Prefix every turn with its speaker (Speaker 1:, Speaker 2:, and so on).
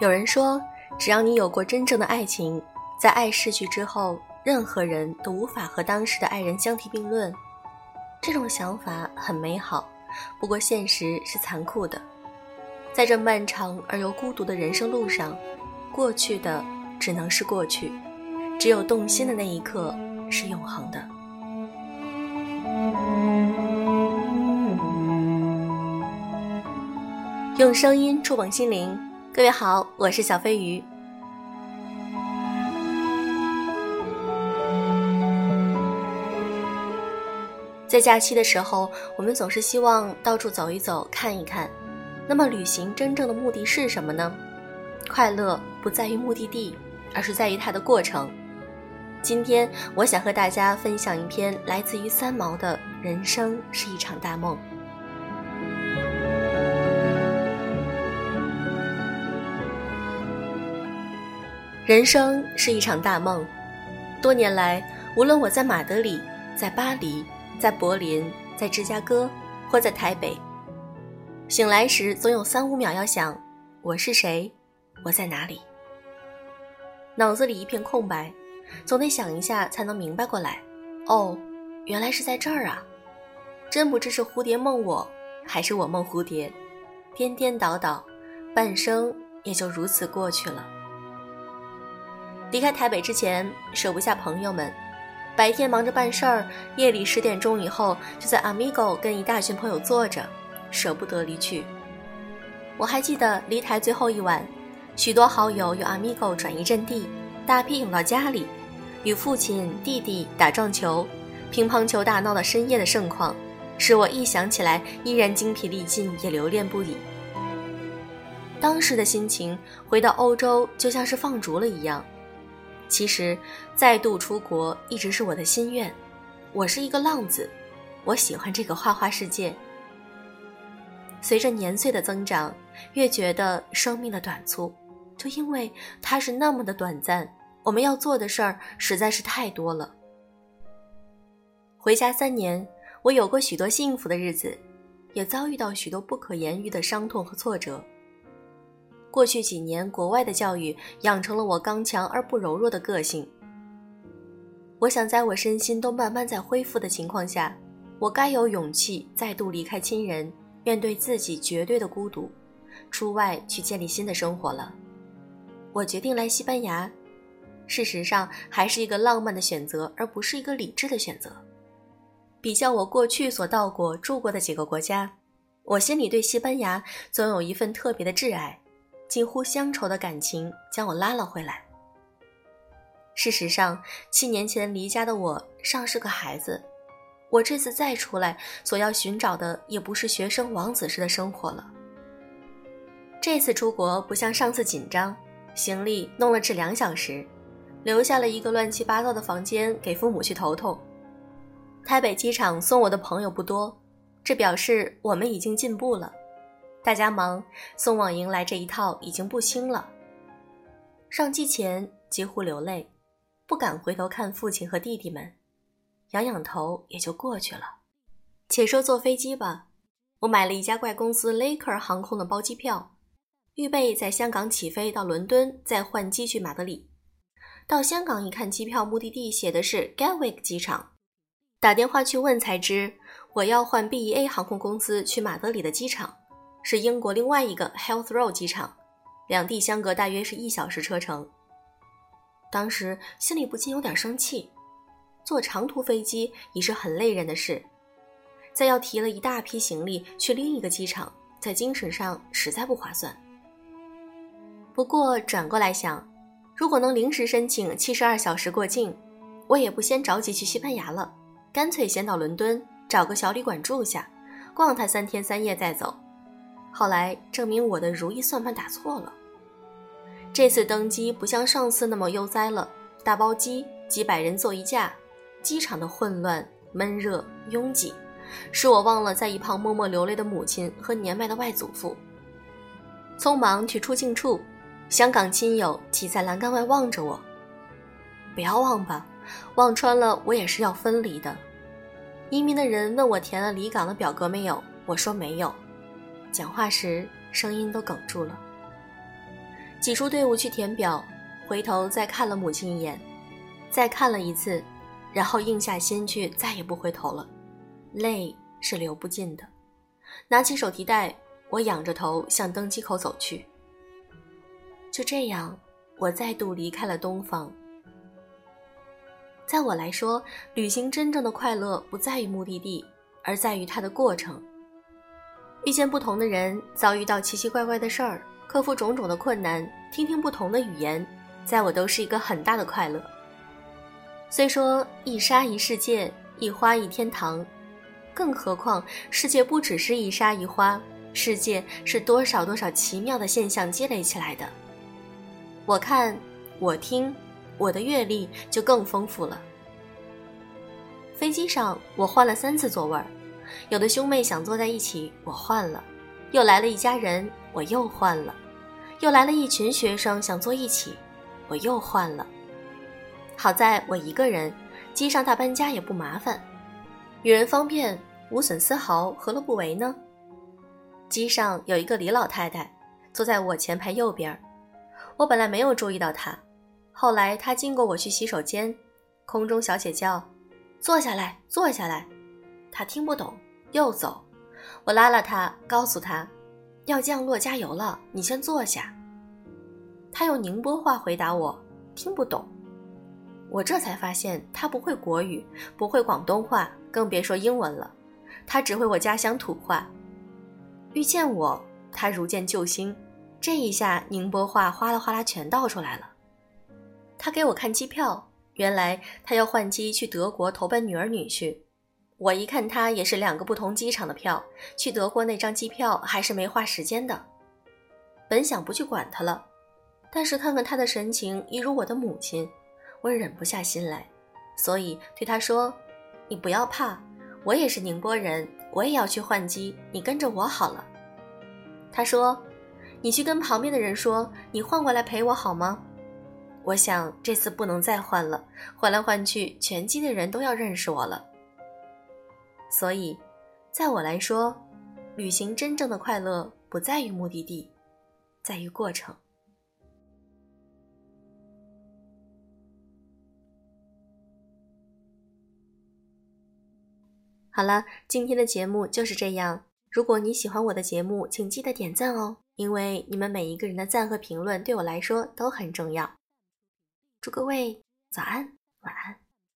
Speaker 1: 有人说，只要你有过真正的爱情，在爱逝去之后，任何人都无法和当时的爱人相提并论。这种想法很美好，不过现实是残酷的。在这漫长而又孤独的人生路上，过去的只能是过去，只有动心的那一刻是永恒的。用声音触碰心灵，各位好，我是小飞鱼。在假期的时候，我们总是希望到处走一走，看一看。那么，旅行真正的目的是什么呢？快乐不在于目的地，而是在于它的过程。今天，我想和大家分享一篇来自于三毛的《人生是一场大梦》。人生是一场大梦。多年来，无论我在马德里、在巴黎、在柏林、在芝加哥，或在台北，醒来时总有三五秒要想：我是谁？我在哪里？脑子里一片空白，总得想一下才能明白过来。哦，原来是在这儿啊！真不知是蝴蝶梦我，还是我梦蝴蝶。颠颠倒倒，半生也就如此过去了。离开台北之前，舍不下朋友们，白天忙着办事儿，夜里十点钟以后就在 Amigo 跟一大群朋友坐着，舍不得离去。我还记得离台最后一晚，许多好友由 Amigo 转移阵地，大批涌到家里，与父亲、弟弟打撞球、乒乓球大闹到深夜的盛况，使我一想起来依然精疲力尽，也留恋不已。当时的心情，回到欧洲就像是放逐了一样。其实，再度出国一直是我的心愿。我是一个浪子，我喜欢这个花花世界。随着年岁的增长，越觉得生命的短促，就因为它是那么的短暂，我们要做的事儿实在是太多了。回家三年，我有过许多幸福的日子，也遭遇到许多不可言喻的伤痛和挫折。过去几年，国外的教育养成了我刚强而不柔弱的个性。我想，在我身心都慢慢在恢复的情况下，我该有勇气再度离开亲人，面对自己绝对的孤独，出外去建立新的生活了。我决定来西班牙，事实上还是一个浪漫的选择，而不是一个理智的选择。比较我过去所到过、住过的几个国家，我心里对西班牙总有一份特别的挚爱。近乎乡愁的感情将我拉了回来。事实上，七年前离家的我尚是个孩子，我这次再出来，所要寻找的也不是学生王子式的生活了。这次出国不像上次紧张，行李弄了只两小时，留下了一个乱七八糟的房间给父母去头痛。台北机场送我的朋友不多，这表示我们已经进步了。大家忙，送往迎来这一套已经不轻了。上机前几乎流泪，不敢回头看父亲和弟弟们，仰仰头也就过去了。且说坐飞机吧，我买了一家怪公司 Laker 航空的包机票，预备在香港起飞到伦敦，再换机去马德里。到香港一看，机票目的地写的是 Gatwick 机场，打电话去问才知，我要换 BEA 航空公司去马德里的机场。是英国另外一个 h e a l t h r o w 机场，两地相隔大约是一小时车程。当时心里不禁有点生气，坐长途飞机已是很累人的事，再要提了一大批行李去另一个机场，在精神上实在不划算。不过转过来想，如果能临时申请七十二小时过境，我也不先着急去西班牙了，干脆先到伦敦找个小旅馆住下，逛它三天三夜再走。后来证明我的如意算盘打错了。这次登机不像上次那么悠哉了，大包机几百人坐一架，机场的混乱、闷热、拥挤，使我忘了在一旁默默流泪的母亲和年迈的外祖父。匆忙去出境处，香港亲友挤在栏杆外望着我。不要忘吧，忘穿了我也是要分离的。移民的人问我填了离港的表格没有，我说没有。讲话时声音都哽住了。挤出队伍去填表，回头再看了母亲一眼，再看了一次，然后硬下心去，再也不回头了。泪是流不尽的。拿起手提袋，我仰着头向登机口走去。就这样，我再度离开了东方。在我来说，旅行真正的快乐不在于目的地，而在于它的过程。遇见不同的人，遭遇到奇奇怪怪的事儿，克服种种的困难，听听不同的语言，在我都是一个很大的快乐。虽说一沙一世界，一花一天堂，更何况世界不只是一沙一花，世界是多少多少奇妙的现象积累起来的。我看，我听，我的阅历就更丰富了。飞机上，我换了三次座位儿。有的兄妹想坐在一起，我换了；又来了一家人，我又换了；又来了一群学生想坐一起，我又换了。好在我一个人，机上大搬家也不麻烦，与人方便，无损丝毫，何乐不为呢？机上有一个李老太太，坐在我前排右边，我本来没有注意到她，后来她经过我去洗手间，空中小姐叫：“坐下来，坐下来。”他听不懂，又走。我拉拉他，告诉他，要降落加油了，你先坐下。他用宁波话回答我，听不懂。我这才发现他不会国语，不会广东话，更别说英文了。他只会我家乡土话。遇见我，他如见救星，这一下宁波话哗啦哗啦全倒出来了。他给我看机票，原来他要换机去德国投奔女儿女婿。我一看，他也是两个不同机场的票，去德国那张机票还是没花时间的。本想不去管他了，但是看看他的神情一如我的母亲，我忍不下心来，所以对他说：“你不要怕，我也是宁波人，我也要去换机，你跟着我好了。”他说：“你去跟旁边的人说，你换过来陪我好吗？”我想这次不能再换了，换来换去，全机的人都要认识我了。所以，在我来说，旅行真正的快乐不在于目的地，在于过程。好了，今天的节目就是这样。如果你喜欢我的节目，请记得点赞哦，因为你们每一个人的赞和评论对我来说都很重要。祝各位早安，晚安。